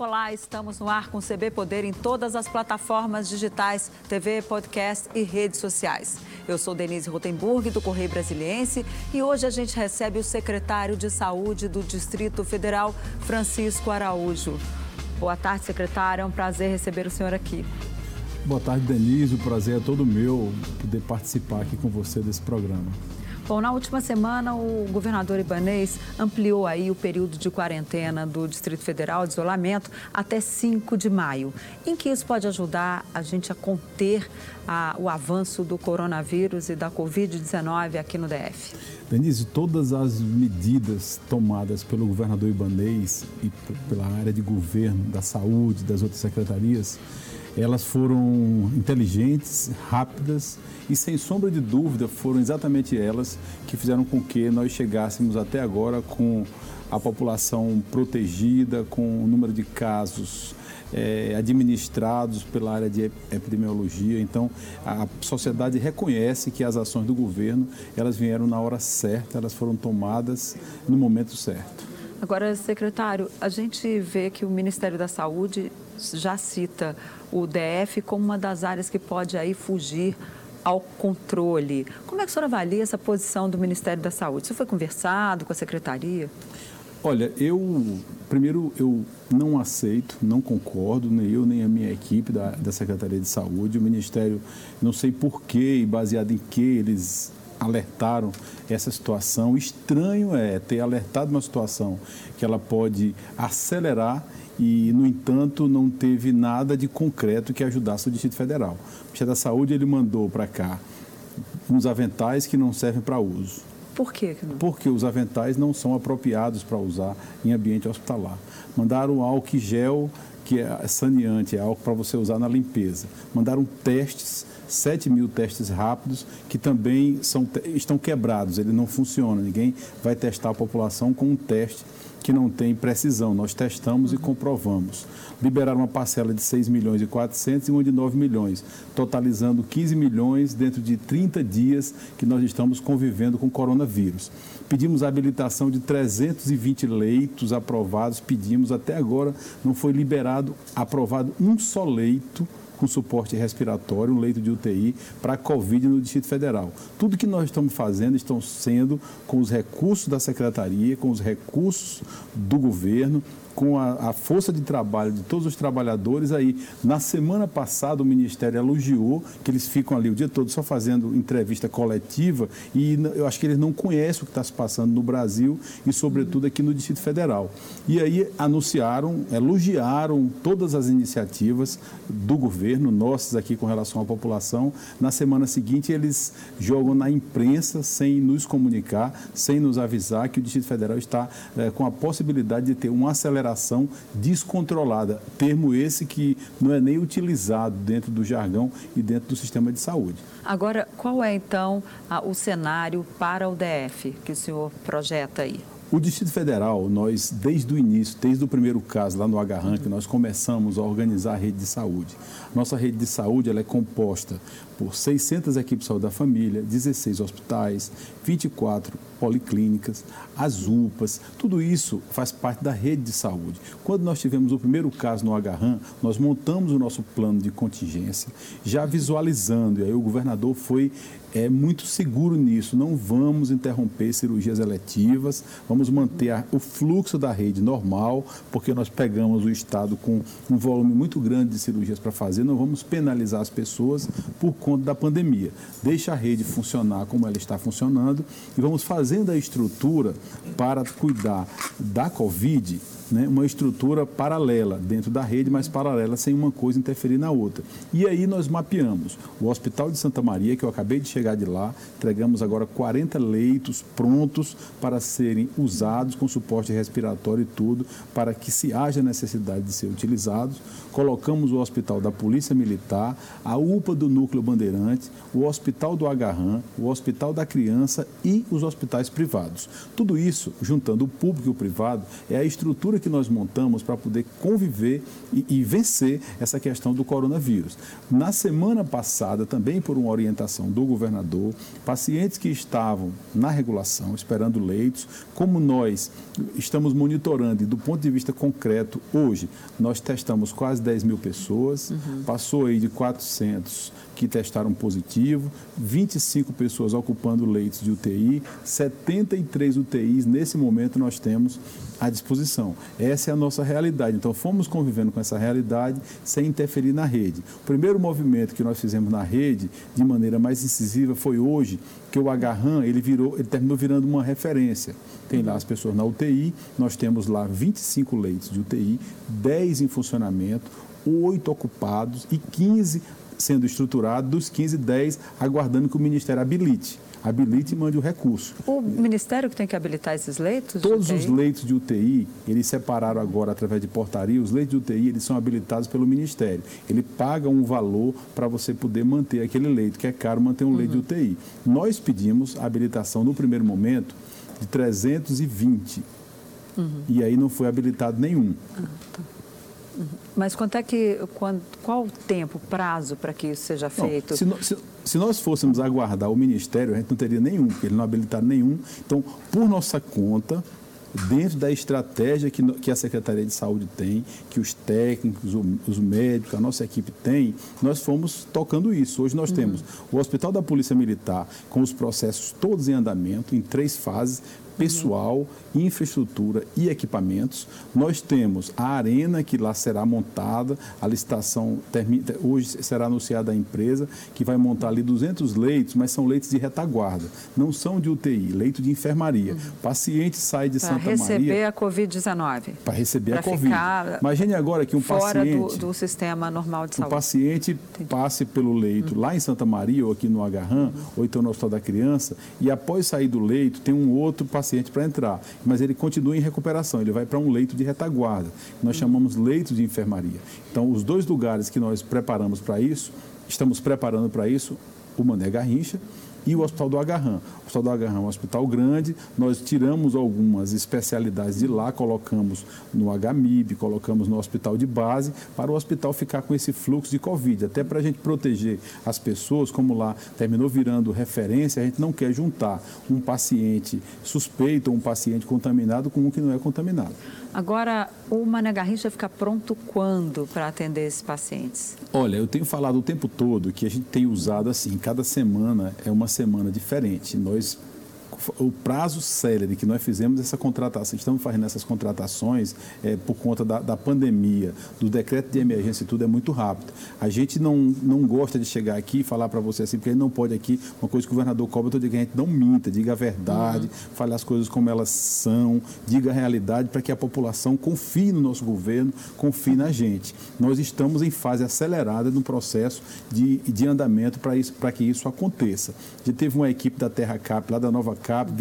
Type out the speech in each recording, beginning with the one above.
Olá, estamos no ar com o CB Poder em todas as plataformas digitais, TV, podcast e redes sociais. Eu sou Denise Rotenburg, do Correio Brasiliense, e hoje a gente recebe o secretário de Saúde do Distrito Federal, Francisco Araújo. Boa tarde, secretário. É um prazer receber o senhor aqui. Boa tarde, Denise. O prazer é todo meu poder participar aqui com você desse programa. Bom, na última semana, o governador Ibanês ampliou aí o período de quarentena do Distrito Federal, de isolamento, até 5 de maio. Em que isso pode ajudar a gente a conter a, o avanço do coronavírus e da Covid-19 aqui no DF? Denise, todas as medidas tomadas pelo governador Ibanês e pela área de governo, da saúde, das outras secretarias, elas foram inteligentes, rápidas e, sem sombra de dúvida, foram exatamente elas que fizeram com que nós chegássemos até agora com a população protegida, com o número de casos é, administrados pela área de epidemiologia. Então, a sociedade reconhece que as ações do governo elas vieram na hora certa, elas foram tomadas no momento certo. Agora, secretário, a gente vê que o Ministério da Saúde já cita o DF como uma das áreas que pode aí fugir ao controle. Como é que o senhor avalia essa posição do Ministério da Saúde? Isso foi conversado com a secretaria? Olha, eu primeiro eu não aceito, não concordo, nem eu nem a minha equipe da, da Secretaria de Saúde. O Ministério, não sei porquê e baseado em que eles alertaram essa situação. Estranho é ter alertado uma situação que ela pode acelerar e, no entanto, não teve nada de concreto que ajudasse o Distrito Federal. O Ministério da Saúde ele mandou para cá uns aventais que não servem para uso. Por quê? Porque os aventais não são apropriados para usar em ambiente hospitalar. Mandaram álcool gel, que é saneante, é álcool para você usar na limpeza. Mandaram testes 7 mil testes rápidos que também são, estão quebrados, ele não funciona. Ninguém vai testar a população com um teste que não tem precisão. Nós testamos e comprovamos. Liberaram uma parcela de 6 milhões e 400 e uma de 9 milhões, totalizando 15 milhões dentro de 30 dias que nós estamos convivendo com o coronavírus. Pedimos a habilitação de 320 leitos aprovados, pedimos até agora não foi liberado, aprovado um só leito com suporte respiratório, um leito de UTI para a Covid no Distrito Federal. Tudo que nós estamos fazendo estão sendo com os recursos da Secretaria, com os recursos do governo, com a, a, força de trabalho de todos os trabalhadores aí. Na semana passada, o Ministério elogiou que eles ficam ali o dia todo só fazendo entrevista coletiva e eu acho que eles não conhecem o que está se passando no Brasil e, sobretudo, aqui no Distrito Federal. E aí anunciaram, elogiaram todas as iniciativas do governo, nossas aqui com relação à população. Na semana seguinte, eles jogam na imprensa sem nos comunicar, sem nos avisar que o Distrito Federal está é, com a possibilidade de ter uma aceleração aceleração descontrolada. Termo esse que não é nem utilizado dentro do jargão e dentro do sistema de saúde. Agora, qual é então o cenário para o DF que o senhor projeta aí? O Distrito Federal, nós, desde o início, desde o primeiro caso lá no Agarran, que nós começamos a organizar a rede de saúde. Nossa rede de saúde ela é composta por 600 equipes de saúde da família, 16 hospitais, 24 policlínicas, as UPAs, tudo isso faz parte da rede de saúde. Quando nós tivemos o primeiro caso no Agarran, nós montamos o nosso plano de contingência, já visualizando, e aí o governador foi é muito seguro nisso. Não vamos interromper cirurgias eletivas, vamos manter a, o fluxo da rede normal, porque nós pegamos o Estado com um volume muito grande de cirurgias para fazer, não vamos penalizar as pessoas por conta da pandemia. Deixa a rede funcionar como ela está funcionando e vamos fazendo a estrutura para cuidar da Covid né, uma estrutura paralela dentro da rede, mas paralela sem uma coisa interferir na outra. E aí nós mapeamos o Hospital de Santa Maria, que eu acabei de chegar de lá, entregamos agora 40 leitos prontos para serem usados com suporte respiratório e tudo, para que se haja necessidade de ser utilizados. Colocamos o Hospital da Polícia Militar, a UPA do Núcleo Bandeirante, o Hospital do Agarran, o Hospital da Criança e os hospitais privados. Tudo isso, juntando o público e o privado, é a estrutura que nós montamos para poder conviver e, e, vencer essa questão do coronavírus. Na semana passada, também por uma orientação do governador, pacientes que estavam na regulação, esperando leitos, como nós estamos monitorando e do ponto de vista concreto, hoje nós testamos quase 10 mil pessoas, uhum. passou aí de 400 que testaram positivo, 25 pessoas ocupando leitos de UTI, 73 UTIs nesse momento nós temos à disposição. Essa é a nossa realidade. Então, fomos convivendo com essa realidade sem interferir na rede. O primeiro movimento que nós fizemos na rede, de maneira mais incisiva, foi hoje, que o Agarran, ele, virou, ele terminou virando uma referência. Tem lá as pessoas na UTI, nós temos lá 25 leitos de UTI, 10 em funcionamento, 8 ocupados e 15 sendo estruturado, dos 15, 10 aguardando que o Ministério habilite. Habilite e mande o recurso. O Ministério que tem que habilitar esses leitos? Todos os leitos de UTI, eles separaram agora através de portaria, os leitos de UTI, eles são habilitados pelo Ministério. Ele paga um valor para você poder manter aquele leito, que é caro manter um uhum. leito de UTI. Nós pedimos a habilitação no primeiro momento de 320. Uhum. E aí não foi habilitado nenhum. Ah, tá. Mas quanto é que, quando, qual o tempo, prazo para que isso seja feito? Não, se, se, se, nós fôssemos aguardar o Ministério, a gente não teria nenhum, porque ele não habilitar nenhum. Então, por nossa conta, dentro da estratégia que, que a Secretaria de Saúde tem, que os técnicos, os médicos, a nossa equipe tem, nós fomos tocando isso. Hoje nós uhum. temos o Hospital da Polícia Militar com os processos todos em andamento, em três fases, pessoal, infraestrutura e equipamentos. Nós temos a arena que lá será montada, a licitação termina, hoje será anunciada a empresa que vai montar ali 200 leitos, mas são leitos de retaguarda, não são de UTI, leito de enfermaria. Uhum. Paciente sai de pra Santa Maria para receber a COVID-19. Para receber a COVID. Imagine agora que um fora paciente do, do sistema normal de saúde. O paciente Entendi. passe pelo leito uhum. lá em Santa Maria ou aqui no Agarram, uhum. ou então no Hospital da Criança, e após sair do leito tem um outro paciente paciente para entrar, mas ele continua em recuperação, ele vai para um leito de retaguarda. Nós chamamos leito de enfermaria. Então, os dois lugares que nós preparamos para isso, estamos preparando para isso, o Mané Garrincha e o Hospital do Agarram. O Hospital do Agarram é um hospital grande, nós tiramos algumas especialidades de lá, colocamos no HMIB, colocamos no hospital de base, para o hospital ficar com esse fluxo de Covid, até para a gente proteger as pessoas, como lá terminou virando referência, a gente não quer juntar um paciente suspeito ou um paciente contaminado com um que não é contaminado. Agora, o Mané Garrincha fica pronto quando para atender esses pacientes? Olha, eu tenho falado o tempo todo que a gente tem usado assim, cada semana é uma semana diferente. Nós o prazo célere que nós fizemos essa contratação, estamos fazendo essas contratações é, por conta da, da, pandemia, do decreto de emergência e tudo, é muito rápido. A gente não, não gosta de chegar aqui e falar para você assim, porque ele não pode aqui, uma coisa que o governador cobra, todo dia que a gente não minta, diga a verdade, uhum. fale as coisas como elas são, diga a realidade para que a população confie no nosso governo, confie na gente. Nós estamos em fase acelerada no processo de, de andamento para que isso aconteça. A gente teve uma equipe da Terra Cap, lá da Nova Cap, CAP,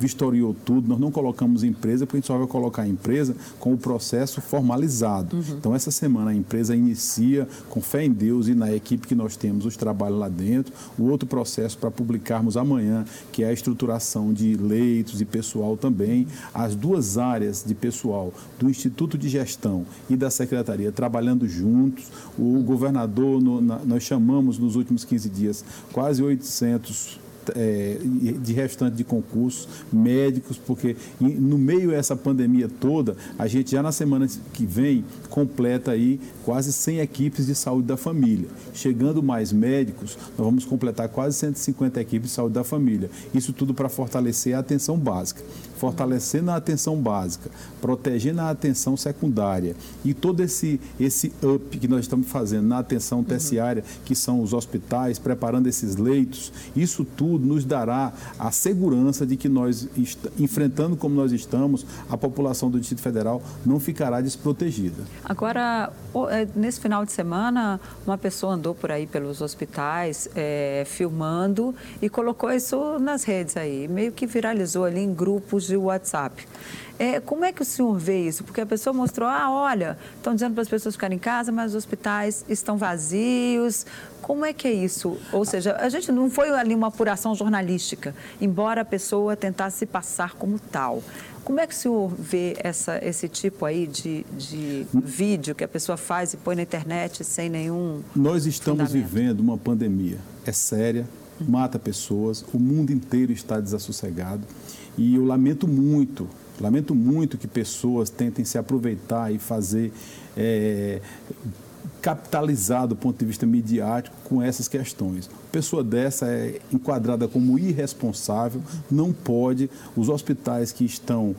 vistoriou tudo. Nós não colocamos empresa, porque a gente só vai colocar a empresa com o processo formalizado. Uhum. Então, essa semana a empresa inicia, com fé em Deus e na equipe que nós temos, os trabalhos lá dentro. O outro processo para publicarmos amanhã, que é a estruturação de leitos e pessoal também. As duas áreas de pessoal do Instituto de Gestão e da Secretaria trabalhando juntos. O governador, no, na, nós chamamos nos últimos 15 dias quase 800 é, de restante de concursos, médicos, porque no meio dessa pandemia toda, a gente já na semana que vem completa aí quase 100 equipes de saúde da família. Chegando mais médicos, nós vamos completar quase 150 equipes de saúde da família. Isso tudo para fortalecer a atenção básica fortalecendo a atenção básica, protegendo a atenção secundária e todo esse, esse up que nós estamos fazendo na atenção terciária, que são os hospitais, preparando esses leitos, isso tudo nos dará a segurança de que nós, enfrentando como nós estamos, a população do Distrito Federal não ficará desprotegida. Agora, é, nesse final de semana, uma pessoa andou por aí pelos hospitais é, filmando e colocou isso nas redes aí, meio que viralizou ali em grupos de WhatsApp. É, como é que o senhor vê isso? Porque a pessoa mostrou, ah, olha, estão dizendo para as pessoas ficarem em casa, mas os hospitais estão vazios. Como é que é isso? Ou seja, a gente não foi ali uma apuração jornalística, embora a pessoa tentasse se passar como tal. Como é que o senhor vê essa, esse tipo aí de, de vídeo que a pessoa faz e põe na internet sem nenhum. Nós estamos vivendo uma pandemia. É séria, mata pessoas, o mundo inteiro está desassossegado. E eu lamento muito Lamento muito que pessoas tentem se aproveitar e fazer é, capitalizar do ponto de vista midiático com essas questões. Pessoa dessa é enquadrada como irresponsável, não pode. Os hospitais que estão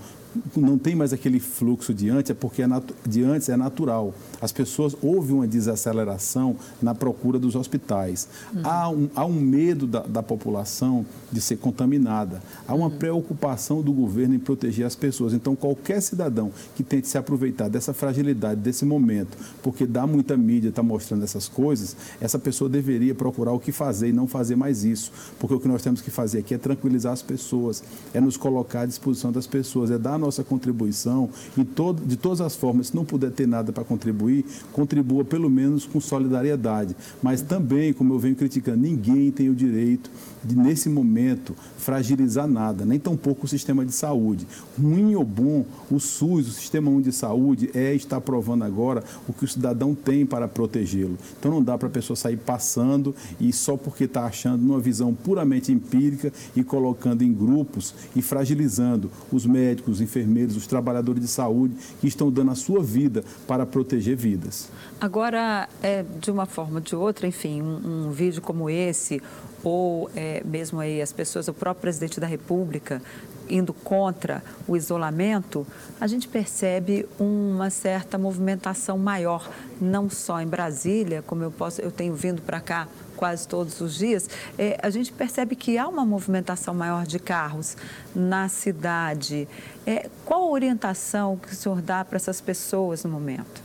não tem mais aquele fluxo de antes, é porque é de antes é natural. As pessoas, houve uma desaceleração na procura dos hospitais. Uhum. Há, um, há um medo da, da, população de ser contaminada. Há uma uhum. preocupação do governo em proteger as pessoas. Então, qualquer cidadão que tente se aproveitar dessa fragilidade, desse momento, porque dá muita mídia, está mostrando essas coisas, essa pessoa deveria procurar o que fazer e não fazer mais isso. Porque o que nós temos que fazer aqui é tranquilizar as pessoas, é nos colocar à disposição das pessoas, é dar nossa contribuição em todo, de todas as formas. Se não puder ter nada para contribuir, contribua pelo menos com solidariedade. Mas também, como eu venho criticando, ninguém tem o direito de, nesse momento, fragilizar nada, nem tampouco o sistema de saúde. Ruim ou bom, o SUS, o Sistema Único de Saúde, é estar provando agora o que o cidadão tem para protegê-lo. Então não dá para a pessoa sair passando e só porque está achando numa visão puramente empírica e colocando em grupos e fragilizando os médicos, os enfermeiros, os trabalhadores de saúde que estão dando a sua vida para proteger vidas. Agora, é, de uma forma ou de outra, enfim, um, um vídeo como esse, ou é, mesmo aí as pessoas, o próprio presidente da República indo contra o isolamento, a gente percebe uma certa movimentação maior, não só em Brasília, como eu posso, eu tenho vindo para cá quase todos os dias, é, a gente percebe que há uma movimentação maior de carros na cidade. É, qual a orientação que o senhor dá para essas pessoas no momento?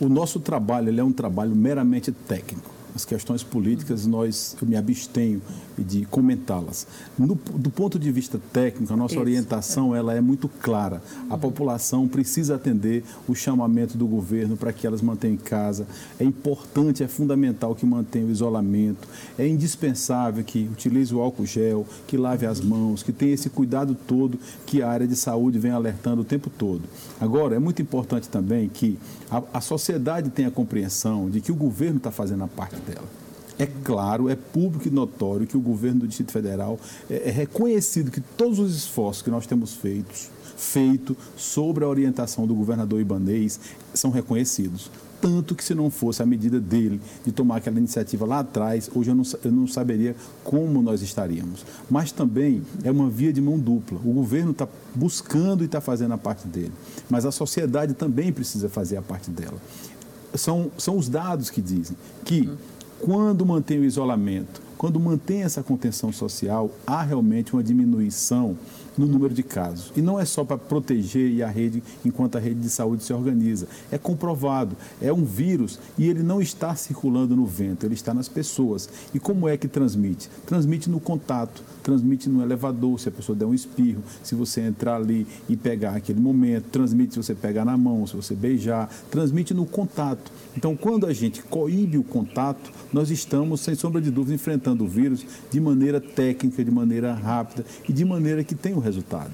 O nosso trabalho é um trabalho meramente técnico. As questões políticas, nós, eu me abstenho de comentá-las. Do ponto de vista técnico, a nossa Isso. orientação ela é muito clara. A população precisa atender o chamamento do governo para que elas mantenham em casa. É importante, é fundamental que mantenha o isolamento. É indispensável que utilize o álcool gel, que lave as mãos, que tenha esse cuidado todo que a área de saúde vem alertando o tempo todo. Agora, é muito importante também que a, a sociedade tenha compreensão de que o governo está fazendo a parte dela. É claro, é público e notório que o governo do Distrito Federal é, é reconhecido que todos os esforços que nós temos feitos, feito sobre a orientação do governador Ibanês são reconhecidos. Tanto que se não fosse a medida dele de tomar aquela iniciativa lá atrás, hoje eu não, eu não saberia como nós estaríamos. Mas também é uma via de mão dupla. O governo está buscando e está fazendo a parte dele. Mas a sociedade também precisa fazer a parte dela são, são os dados que dizem que quando mantém o isolamento, quando mantém essa contenção social, há realmente uma diminuição no número de casos. E não é só para proteger a rede enquanto a rede de saúde se organiza. É comprovado, é um vírus e ele não está circulando no vento, ele está nas pessoas. E como é que transmite? Transmite no contato, transmite no elevador, se a pessoa der um espirro, se você entrar ali e pegar aquele momento, transmite se você pegar na mão, se você beijar, transmite no contato. Então, quando a gente coíbe o contato, nós estamos, sem sombra de dúvida, enfrentando o vírus de maneira técnica, de maneira rápida e de maneira que tem o resultado.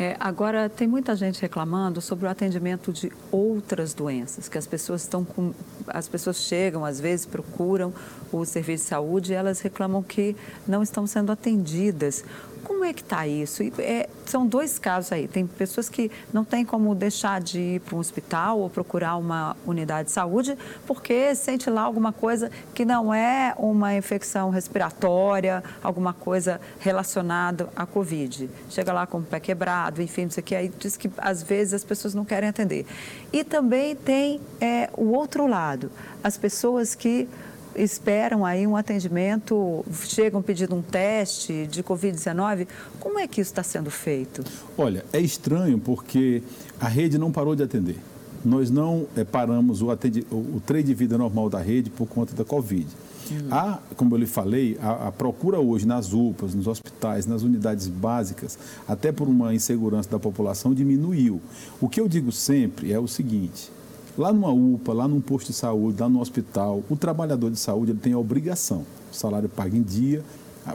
É, agora, tem muita gente reclamando sobre o atendimento de outras doenças, que as pessoas estão com. As pessoas chegam, às vezes, procuram o serviço de saúde e elas reclamam que não estão sendo atendidas. Como é que está isso? É, são dois casos aí. Tem pessoas que não têm como deixar de ir para um hospital ou procurar uma unidade de saúde porque sente lá alguma coisa que não é uma infecção respiratória, alguma coisa relacionada à Covid. Chega lá com o pé quebrado, enfim, isso aqui. Aí diz que às vezes as pessoas não querem atender. E também tem é, o outro lado, as pessoas que esperam aí um atendimento, chegam pedindo um teste de Covid-19. Como é que isso está sendo feito? Olha, é estranho porque a rede não parou de atender. Nós não é, paramos o, atendi, o, o trem de vida normal da rede por conta da Covid. Uhum. Há, como eu lhe falei, a, a, procura hoje nas UPAs, nos hospitais, nas unidades básicas, até por uma insegurança da população, diminuiu. O que eu digo sempre é o seguinte: lá numa UPA, lá num posto de saúde, lá no hospital, o trabalhador de saúde ele tem a obrigação, o salário pago em dia,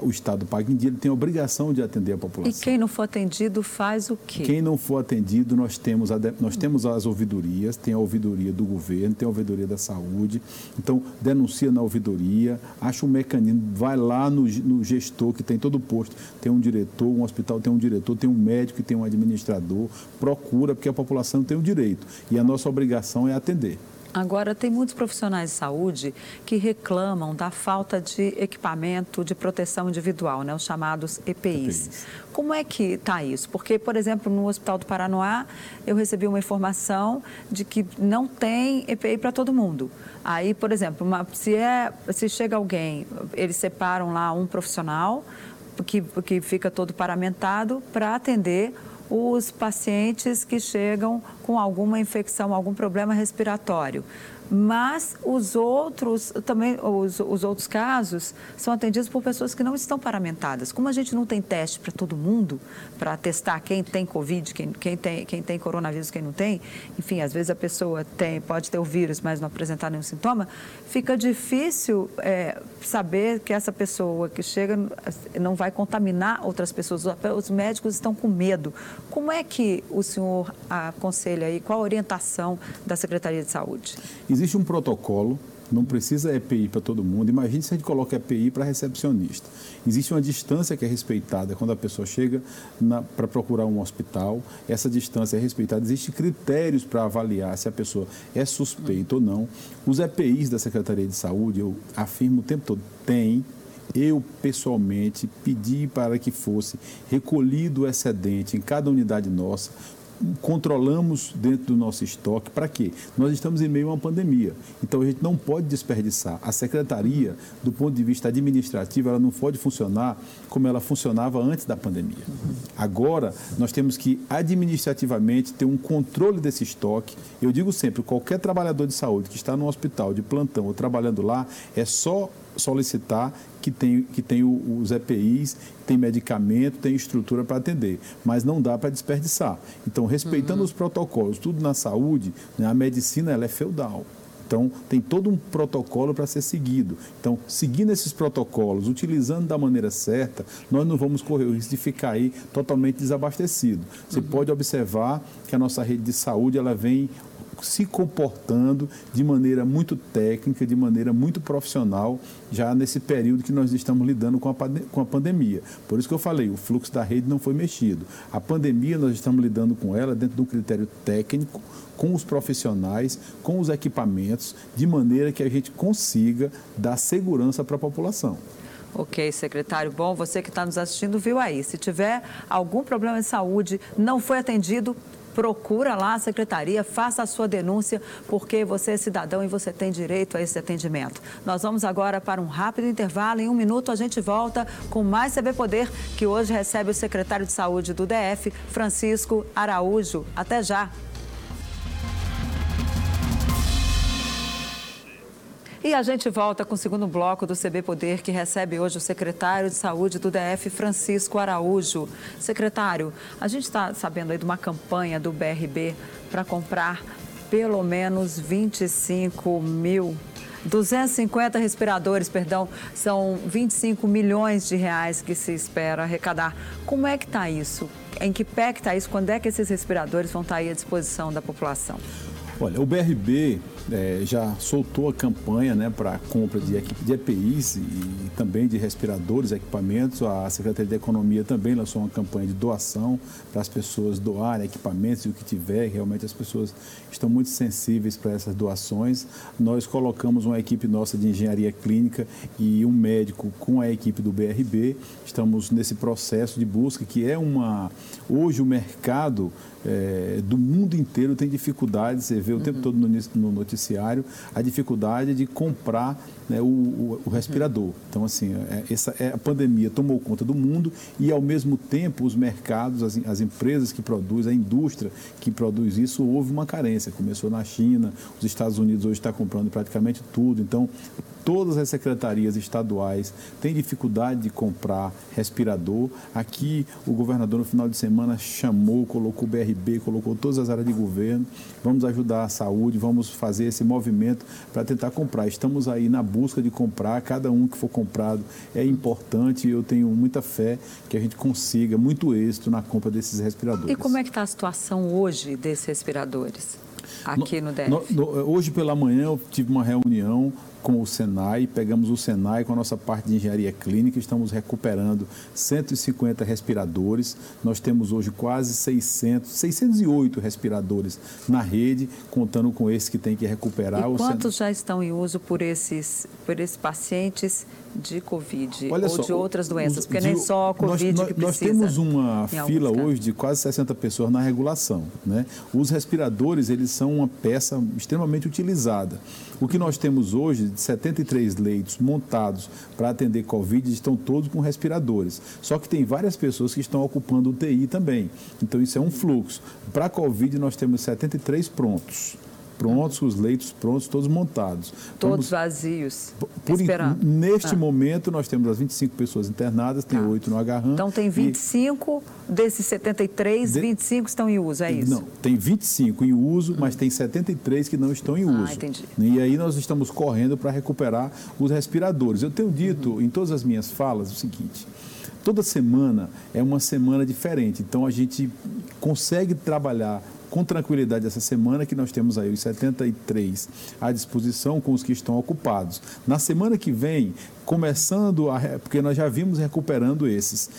o Estado paga em dia, ele tem a obrigação de atender a população. E quem não for atendido faz o quê? Quem não for atendido, nós temos, a, nós temos as ouvidorias, tem a ouvidoria do governo, tem a ouvidoria da saúde. Então, denuncia na ouvidoria, acha um mecanismo, vai lá no, no gestor que tem todo o posto, tem um diretor, um hospital tem um diretor, tem um médico, tem um administrador, procura, porque a população tem o direito. E a nossa obrigação é atender. Agora, tem muitos profissionais de saúde que reclamam da falta de equipamento de proteção individual, né, os chamados EPIs. EPIs. Como é que está isso? Porque, por exemplo, no Hospital do Paranoá, eu recebi uma informação de que não tem EPI para todo mundo. Aí, por exemplo, uma, se, é, se chega alguém, eles separam lá um profissional que, que fica todo paramentado para atender os pacientes que chegam com alguma infecção, algum problema respiratório mas os outros também os, os, outros casos são atendidos por pessoas que não estão paramentadas. Como a gente não tem teste para todo mundo para testar quem tem covid, quem, quem, tem quem tem coronavírus, quem não tem, enfim, às vezes a pessoa tem pode ter o vírus, mas não apresentar nenhum sintoma, fica difícil é, saber que essa pessoa que chega não vai contaminar outras pessoas. Os médicos estão com medo. Como é que o senhor aconselha aí? Qual a orientação da Secretaria de Saúde? Existe um protocolo, não precisa EPI para todo mundo. Imagine se a gente coloca EPI para recepcionista. Existe uma distância que é respeitada quando a pessoa chega para procurar um hospital. Essa distância é respeitada. Existem critérios para avaliar se a pessoa é suspeita ou não. Os EPIs da Secretaria de Saúde, eu afirmo o tempo todo, tem eu pessoalmente pedi para que fosse recolhido o excedente em cada unidade nossa, controlamos dentro do nosso estoque. Para quê? Nós estamos em meio a uma pandemia. Então a gente não pode desperdiçar. A secretaria, do ponto de vista administrativo, ela não pode funcionar como ela funcionava antes da pandemia. Agora, nós temos que administrativamente ter um controle desse estoque. Eu digo sempre, qualquer trabalhador de saúde que está no hospital de plantão ou trabalhando lá, é só solicitar que tem, que tem os EPIs, tem medicamento, tem estrutura para atender, mas não dá para desperdiçar. Então, respeitando uhum. os protocolos, tudo na saúde, né, a medicina ela é feudal. Então, tem todo um protocolo para ser seguido. Então, seguindo esses protocolos, utilizando da maneira certa, nós não vamos correr o risco de ficar aí totalmente desabastecido. Você uhum. pode observar que a nossa rede de saúde ela vem se comportando de maneira muito técnica, de maneira muito profissional, já nesse período que nós estamos lidando com a, com a pandemia. Por isso que eu falei, o fluxo da rede não foi mexido. A pandemia, nós estamos lidando com ela dentro de um critério técnico, com os profissionais, com os equipamentos, de maneira que a gente consiga dar segurança para a população. Ok, secretário. Bom, você que está nos assistindo viu aí. Se tiver algum problema de saúde, não foi atendido, procura lá a secretaria, faça a sua denúncia, porque você é cidadão e você tem direito a esse atendimento. Nós vamos agora para um rápido intervalo. Em um minuto a gente volta com mais CB Poder, que hoje recebe o secretário de Saúde do DF, Francisco Araújo. Até já. E a gente volta com o segundo bloco do CB Poder, que recebe hoje o secretário de Saúde do DF, Francisco Araújo. Secretário, a gente está sabendo aí de uma campanha do BRB para comprar pelo menos 25 mil 250 respiradores, perdão, são 25 milhões de reais que se espera arrecadar. Como é que está isso? Em que pé que está isso? Quando é que esses respiradores vão estar tá à disposição da população? Olha, o BRB é, já soltou a campanha né, para a compra de, de EPIs e, e, também de respiradores, equipamentos. A Secretaria de Economia também lançou uma campanha de doação para as pessoas doarem equipamentos e o que tiver. Realmente as pessoas estão muito sensíveis para essas doações. Nós colocamos uma equipe nossa de engenharia clínica e um médico com a equipe do BRB. Estamos nesse processo de busca que é uma... Hoje o mercado é, do mundo inteiro tem dificuldade, você vê o uhum. tempo todo no, no noticiário, a dificuldade de comprar né, o, o, o, respirador. Então, assim, é, essa, é, a pandemia tomou conta do mundo e, ao mesmo tempo, os mercados, as, as empresas que produzem, a indústria que produz isso, houve uma carência. Começou na China, os Estados Unidos hoje está comprando praticamente tudo. Então, todas as secretarias estaduais têm dificuldade de comprar respirador. Aqui, o governador, no final de semana, chamou, colocou o BRB, colocou todas as áreas de governo. Vamos ajudar a saúde, vamos fazer esse movimento para tentar comprar. Estamos aí na busca de comprar, cada um que for comprado é importante e eu tenho muita fé que a gente consiga muito êxito na compra desses respiradores. E como é que está a situação hoje desses respiradores? Aqui no, no DF. No, no, hoje pela manhã eu tive uma reunião com o Senai, pegamos o Senai com a nossa parte de engenharia clínica, estamos recuperando 150 respiradores. Nós temos hoje quase 600, 608 respiradores na rede, contando com esses que tem que recuperar. E quantos Sen... já estão em uso por esses, por esses pacientes de Covid Olha ou só, de outras doenças? Os, porque de, nem só a Covid nós, que precisa. Nós temos uma fila hoje de quase 60 pessoas na regulação. Né? Os respiradores, eles são uma peça extremamente utilizada. O que nós temos hoje, de 73 leitos montados para atender Covid, estão todos com respiradores. Só que tem várias pessoas que estão ocupando UTI também. Então, isso é um fluxo. Para Covid, nós temos 73 prontos prontos, os leitos prontos, todos montados. Todos Vamos, vazios. Por, esperando. Neste ah. momento, nós temos as 25 pessoas internadas, tem ah. 8 no agarram. Então, tem 25 e... desses 73, de... 25 estão em uso, é isso? Não, tem 25 em uso, hum. mas tem 73 que não estão em ah, uso. Ah, entendi. E aí nós estamos correndo para recuperar os respiradores. Eu tenho dito uhum. em todas as minhas falas o seguinte toda semana é uma semana diferente. Então a gente consegue trabalhar com tranquilidade essa semana que nós temos aí os 73 à disposição com os que estão ocupados. Na semana que vem, começando a. porque nós já vimos recuperando esses.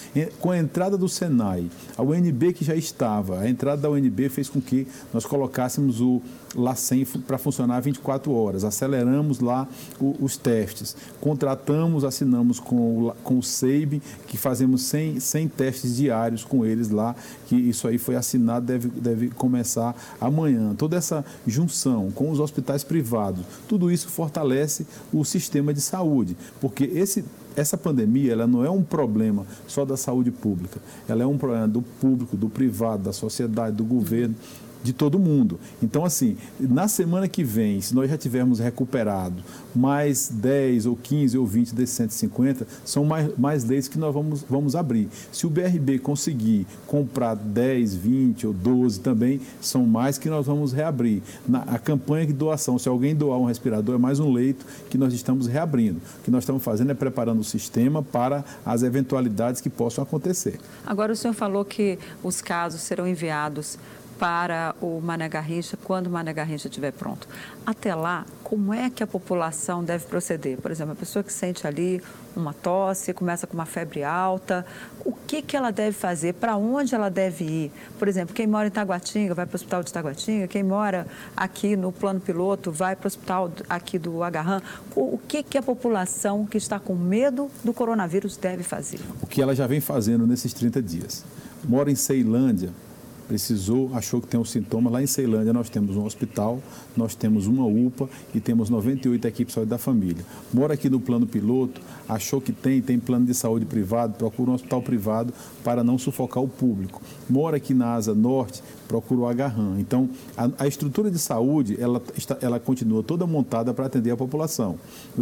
Com a entrada do Senai, a UNB que já estava, a entrada da UNB fez com que nós colocássemos o LACEN para funcionar 24 horas. Aceleramos lá o, os testes. Contratamos, assinamos com o, com o SEIB, que fazemos 100, 100 testes diários com eles lá, que isso aí foi assinado, deve, deve começar amanhã. Toda essa junção com os hospitais privados, tudo isso fortalece o sistema de saúde, porque porque esse, essa pandemia ela não é um problema só da saúde pública, ela é um problema do público, do privado, da sociedade, do governo de todo mundo. Então, assim, na semana que vem, se nós já tivermos recuperado mais 10 ou 15 ou 20 desses 150, são mais, mais leis que nós vamos, vamos abrir. Se o BRB conseguir comprar 10, 20 ou 12 também, são mais que nós vamos reabrir. Na, a campanha de doação, se alguém doar um respirador, é mais um leito que nós estamos reabrindo. O que nós estamos fazendo é preparando o sistema para as eventualidades que possam acontecer. Agora, o senhor falou que os casos serão enviados para o Mané Garrincha quando o Mané Garrincha estiver pronto. Até lá, como é que a população deve proceder? Por exemplo, a pessoa que sente ali uma tosse, começa com uma febre alta, o que, que ela deve fazer? Para onde ela deve ir? Por exemplo, quem mora em Taguatinga vai para o hospital de Taguatinga, quem mora aqui no plano piloto vai para o hospital aqui do Agarram. O que, que a população que está com medo do coronavírus deve fazer? O que ela já vem fazendo nesses 30 dias. Mora em Ceilândia, precisou, achou que tem um sintoma. Lá em Ceilândia nós temos um hospital, nós temos uma UPA e temos 98 equipes de saúde da família. Mora aqui no plano piloto, achou que tem, tem plano de saúde privado, procura um hospital privado para não sufocar o público. Mora aqui na Asa Norte, procura o Agarram. Então, a, a, estrutura de saúde, ela, está, ela continua toda montada para atender a população.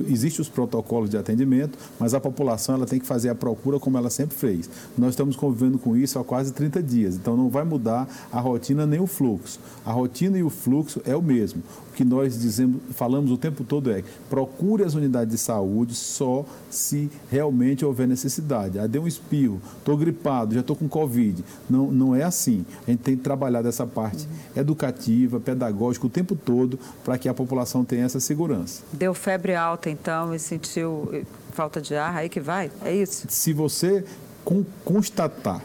Existem os protocolos de atendimento, mas a população ela tem que fazer a procura como ela sempre fez. Nós estamos convivendo com isso há quase 30 dias, então não vai mudar mudar a rotina nem o fluxo. A rotina e o fluxo é o mesmo. Que nós dizemos, falamos o tempo todo é procure as unidades de saúde só se realmente houver necessidade. Ah, deu um espirro, estou gripado, já estou com Covid. Não, não é assim. A gente tem que trabalhar dessa parte uhum. educativa, pedagógica o tempo todo para que a população tenha essa segurança. Deu febre alta então e sentiu falta de ar, aí que vai? É isso? Se você constatar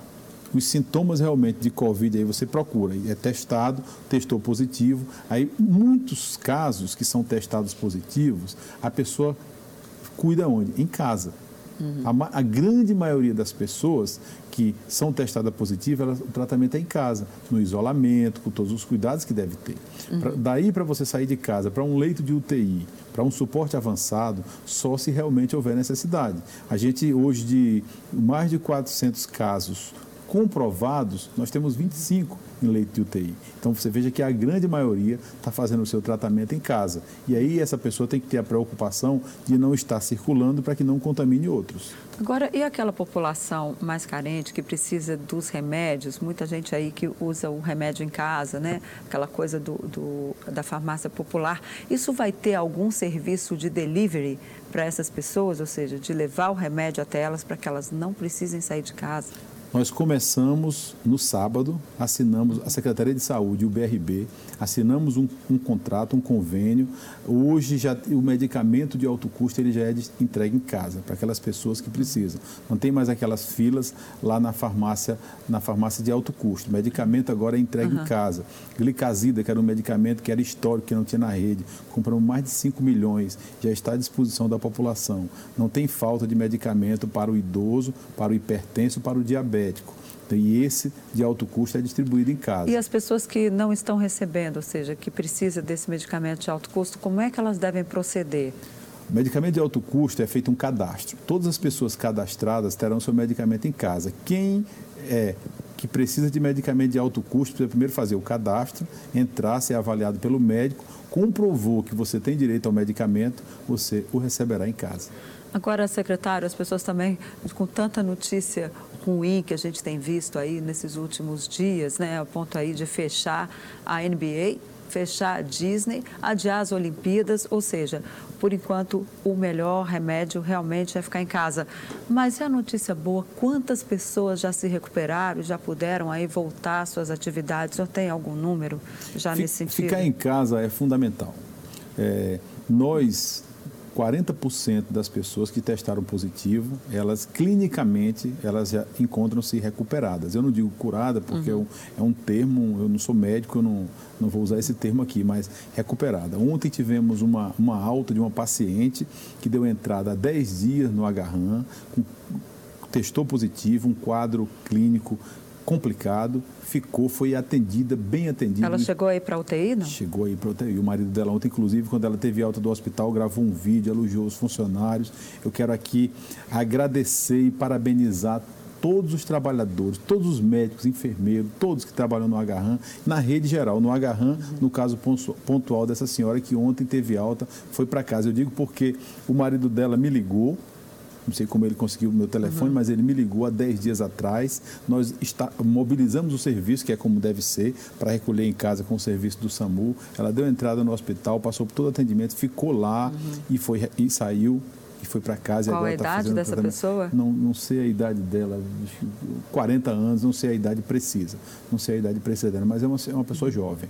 os sintomas realmente de Covid, aí você procura, é testado, testou positivo. Aí, muitos casos que são testados positivos, a pessoa cuida onde? Em casa. Uhum. A, a, grande maioria das pessoas que são testadas positivas, o tratamento é em casa, no isolamento, com todos os cuidados que deve ter. Uhum. Pra, daí para você sair de casa para um leito de UTI, para um suporte avançado, só se realmente houver necessidade. A gente hoje de mais de 400 casos comprovados, nós temos 25 em leito de UTI. Então você veja que a grande maioria está fazendo o seu tratamento em casa. E aí essa pessoa tem que ter a preocupação de não estar circulando para que não contamine outros. Agora, e aquela população mais carente que precisa dos remédios? Muita gente aí que usa o remédio em casa, né? Aquela coisa do, do da farmácia popular. Isso vai ter algum serviço de delivery para essas pessoas, ou seja, de levar o remédio até elas para que elas não precisem sair de casa? Nós começamos no sábado, assinamos a Secretaria de Saúde o BRB, assinamos um, um, contrato, um convênio. Hoje já o medicamento de alto custo ele já é entregue em casa para aquelas pessoas que precisam. Não tem mais aquelas filas lá na farmácia, na farmácia de alto custo. O medicamento agora é entregue uhum. em casa. Glicazida, que era um medicamento que era histórico, que não tinha na rede, compramos mais de 5 milhões, já está à disposição da população. Não tem falta de medicamento para o idoso, para o hipertenso, para o diabético diabético. E esse de alto custo é distribuído em casa. E as pessoas que não estão recebendo, ou seja, que precisam desse medicamento de alto custo, como é que elas devem proceder? O medicamento de alto custo é feito um cadastro. Todas as pessoas cadastradas terão seu medicamento em casa. Quem é que precisa de medicamento de alto custo precisa primeiro fazer o cadastro, entrar, ser avaliado pelo médico, comprovou que você tem direito ao medicamento, você o receberá em casa. Agora, secretário, as pessoas também, com tanta notícia ruim que a gente tem visto aí nesses últimos dias, né, a ponto aí de fechar a NBA, fechar a Disney, adiar as Olimpíadas, ou seja, por enquanto o melhor remédio realmente é ficar em casa. Mas é a notícia boa, quantas pessoas já se recuperaram, já puderam aí voltar às suas atividades? Senhor tem algum número já nesse sentido? Ficar em casa é fundamental. É, nós 40% das pessoas que testaram positivo, elas clinicamente, elas já encontram-se recuperadas. Eu não digo curada, porque uhum. é, um, é um termo, eu não sou médico, eu não, não vou usar esse termo aqui, mas recuperada. Ontem tivemos uma, uma alta de uma paciente que deu entrada há 10 dias no agarran, testou positivo, um quadro clínico complicado, ficou, foi atendida, bem atendida. Ela chegou aí para a UTI, não? Chegou aí para a UTI. O marido dela ontem, inclusive, quando ela teve alta do hospital, gravou um vídeo, elogiou os funcionários. Eu quero aqui agradecer e parabenizar todos os trabalhadores, todos os médicos, enfermeiros, todos que trabalham no Agarran, na rede geral, no Agarran, no caso pontual dessa senhora que ontem teve alta, foi para casa. Eu digo porque o marido dela me ligou, não sei como ele conseguiu o meu telefone, uhum. mas ele me ligou há 10 dias atrás. Nós está, mobilizamos o serviço, que é como deve ser, para recolher em casa com o serviço do SAMU. Ela deu entrada no hospital, passou por todo o atendimento, ficou lá uhum. e, foi, e saiu e foi para casa. Qual a tá idade dessa pessoa? Não, não sei a idade dela, 40 anos, não sei a idade precisa. Não sei a idade precisa dela, mas é uma, é uma pessoa jovem.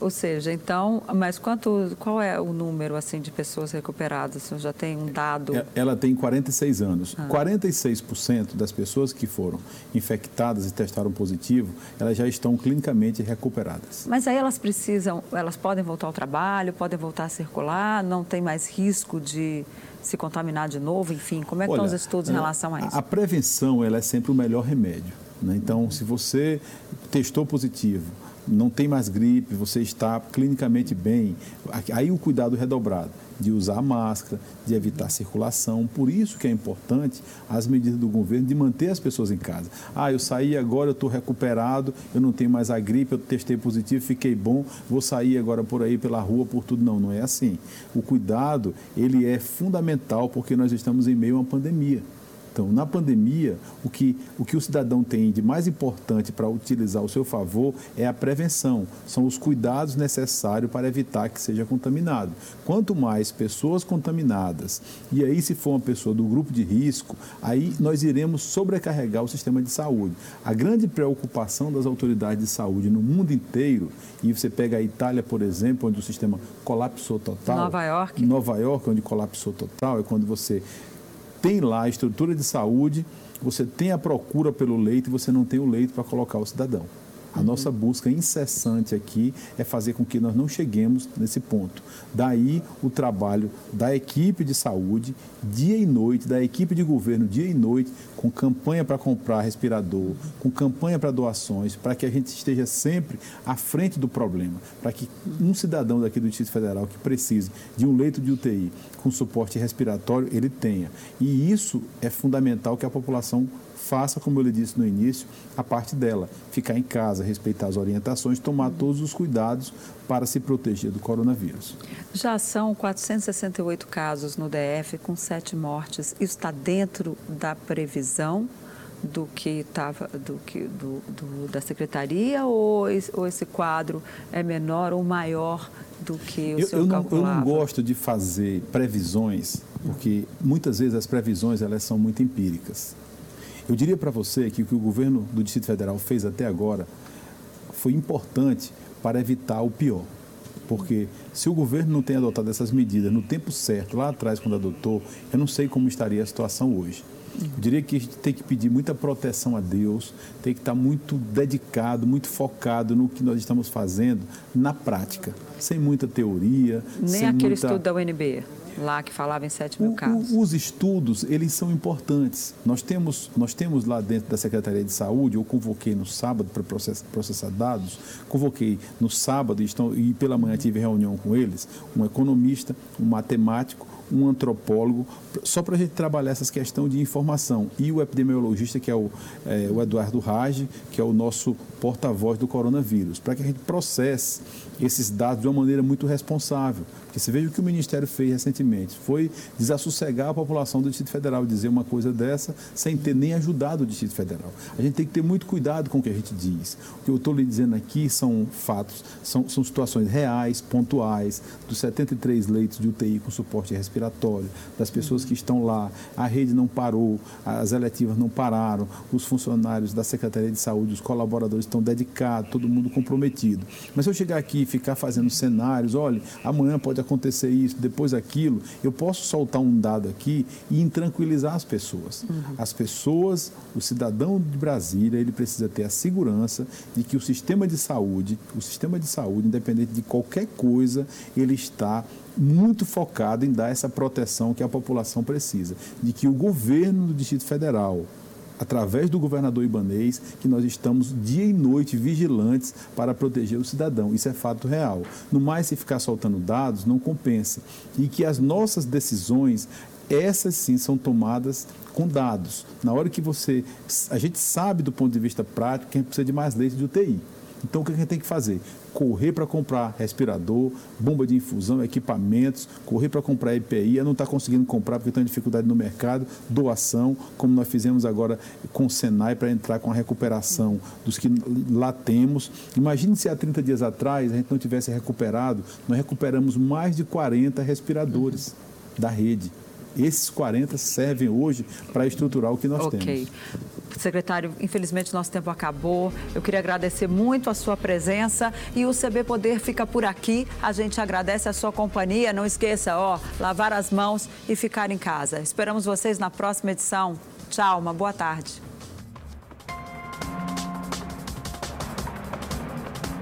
Ou seja, então, mas quanto, qual é o número assim de pessoas recuperadas? Você já tem um dado? É, ela tem 46 anos. Ah. 46% das pessoas que foram infectadas e testaram positivo, elas já estão clinicamente recuperadas. Mas aí elas precisam, elas podem voltar ao trabalho, podem voltar a circular, não tem mais risco de se contaminar de novo, enfim, como é que Olha, estão os estudos em relação a isso? A prevenção, ela é sempre o melhor remédio. Né? Então, se você testou positivo, não tem mais gripe, você está clinicamente bem. Aí o cuidado redobrado de usar máscara, de evitar circulação. Por isso que é importante as medidas do governo de manter as pessoas em casa. Ah, eu saí agora, eu estou recuperado, eu não tenho mais a gripe, eu testei positivo, fiquei bom, vou sair agora por aí pela rua, por tudo. Não, não é assim. O cuidado, ele é fundamental porque nós estamos em meio a uma pandemia. Então, na pandemia, o que o, que o cidadão tem de mais importante para utilizar ao seu favor é a prevenção, são os cuidados necessários para evitar que seja contaminado. Quanto mais pessoas contaminadas, e aí se for uma pessoa do grupo de risco, aí nós iremos sobrecarregar o sistema de saúde. A grande preocupação das autoridades de saúde no mundo inteiro, e você pega a Itália, por exemplo, onde o sistema colapsou total. Nova York. Nova York, onde colapsou total, é quando você tem lá a estrutura de saúde, você tem a procura pelo leito e você não tem o leito para colocar o cidadão. A nossa busca incessante aqui é fazer com que nós não cheguemos nesse ponto. Daí o trabalho da equipe de saúde, dia e noite, da equipe de governo, dia e noite, com campanha para comprar respirador, com campanha para doações, para que a gente esteja sempre à frente do problema, para que um cidadão daqui do Distrito Federal que precise de um leito de UTI com suporte respiratório, ele tenha. E isso é fundamental que a população faça, como eu lhe disse no início, a parte dela. Ficar em casa, respeitar as orientações, tomar todos os cuidados para se proteger do coronavírus. Já são 468 casos no DF, com sete mortes. Isso está dentro da previsão do que estava do que do, do, da secretaria ou esse, ou esse quadro é menor ou maior do que o eu, senhor eu não? Eu não gosto de fazer previsões, porque muitas vezes as previsões elas são muito empíricas. Eu diria para você que o que o governo do Distrito Federal fez até agora foi importante para evitar o pior. Porque se o governo não tem adotado essas medidas no tempo certo, lá atrás, quando adotou, eu não sei como estaria a situação hoje. Eu diria que a gente tem que pedir muita proteção a Deus, tem que estar muito dedicado, muito focado no que nós estamos fazendo na prática, sem muita teoria. Nem sem aquele muita... estudo da UNB lá que falava em 7 mil o, casos. O, os estudos, eles são importantes. Nós temos, nós temos lá dentro da Secretaria de Saúde, eu convoquei no sábado para processar, processar dados, convoquei no sábado estão, e pela manhã tive reunião com eles, um economista, um matemático, um antropólogo, só para a gente trabalhar essas questões de informação. E o epidemiologista, que é o, é, o Eduardo Rage, que é o nosso porta-voz do coronavírus, para que a gente processe esses dados de uma maneira muito responsável. Porque você veja o que o Ministério fez recentemente, foi desassossegar a população do Distrito Federal, dizer uma coisa dessa sem ter nem ajudado o Distrito Federal. A gente tem que ter muito cuidado com o que a gente diz. O que eu estou lhe dizendo aqui são fatos, são, são situações reais, pontuais, dos 73 leitos de UTI com suporte respiratório, das pessoas que estão lá, a rede não parou, as eletivas não pararam, os funcionários da Secretaria de Saúde, os colaboradores estão dedicados, todo mundo comprometido. Mas se eu chegar aqui e ficar fazendo cenários, olha, amanhã pode acontecer isso, depois aquilo, eu posso soltar um dado aqui e intranquilizar as pessoas. Uhum. As pessoas, o cidadão de Brasília, ele precisa ter a segurança de que o sistema de saúde, o sistema de saúde, independente de qualquer coisa, ele está muito focado em dar essa proteção que a população precisa, de que o governo do Distrito Federal, através do governador Ibanês, que nós estamos dia e noite vigilantes para proteger o cidadão. Isso é fato real. No mais, se ficar soltando dados, não compensa. E que as nossas decisões, essas sim são tomadas com dados. Na hora que você. A gente sabe do ponto de vista prático que a gente precisa de mais leite de UTI. Então, o que a gente tem que fazer? Correr para comprar respirador, bomba de infusão, equipamentos, correr para comprar EPI, não está conseguindo comprar porque tem dificuldade no mercado, doação, como nós fizemos agora com o Senai para entrar com a recuperação dos que lá temos. Imagine se há 30 dias atrás a gente não tivesse recuperado, nós recuperamos mais de 40 respiradores da rede. Esses 40 servem hoje para estruturar o que nós okay. temos. Secretário, infelizmente nosso tempo acabou. Eu queria agradecer muito a sua presença e o CB Poder fica por aqui. A gente agradece a sua companhia. Não esqueça, ó, lavar as mãos e ficar em casa. Esperamos vocês na próxima edição. Tchau, uma boa tarde.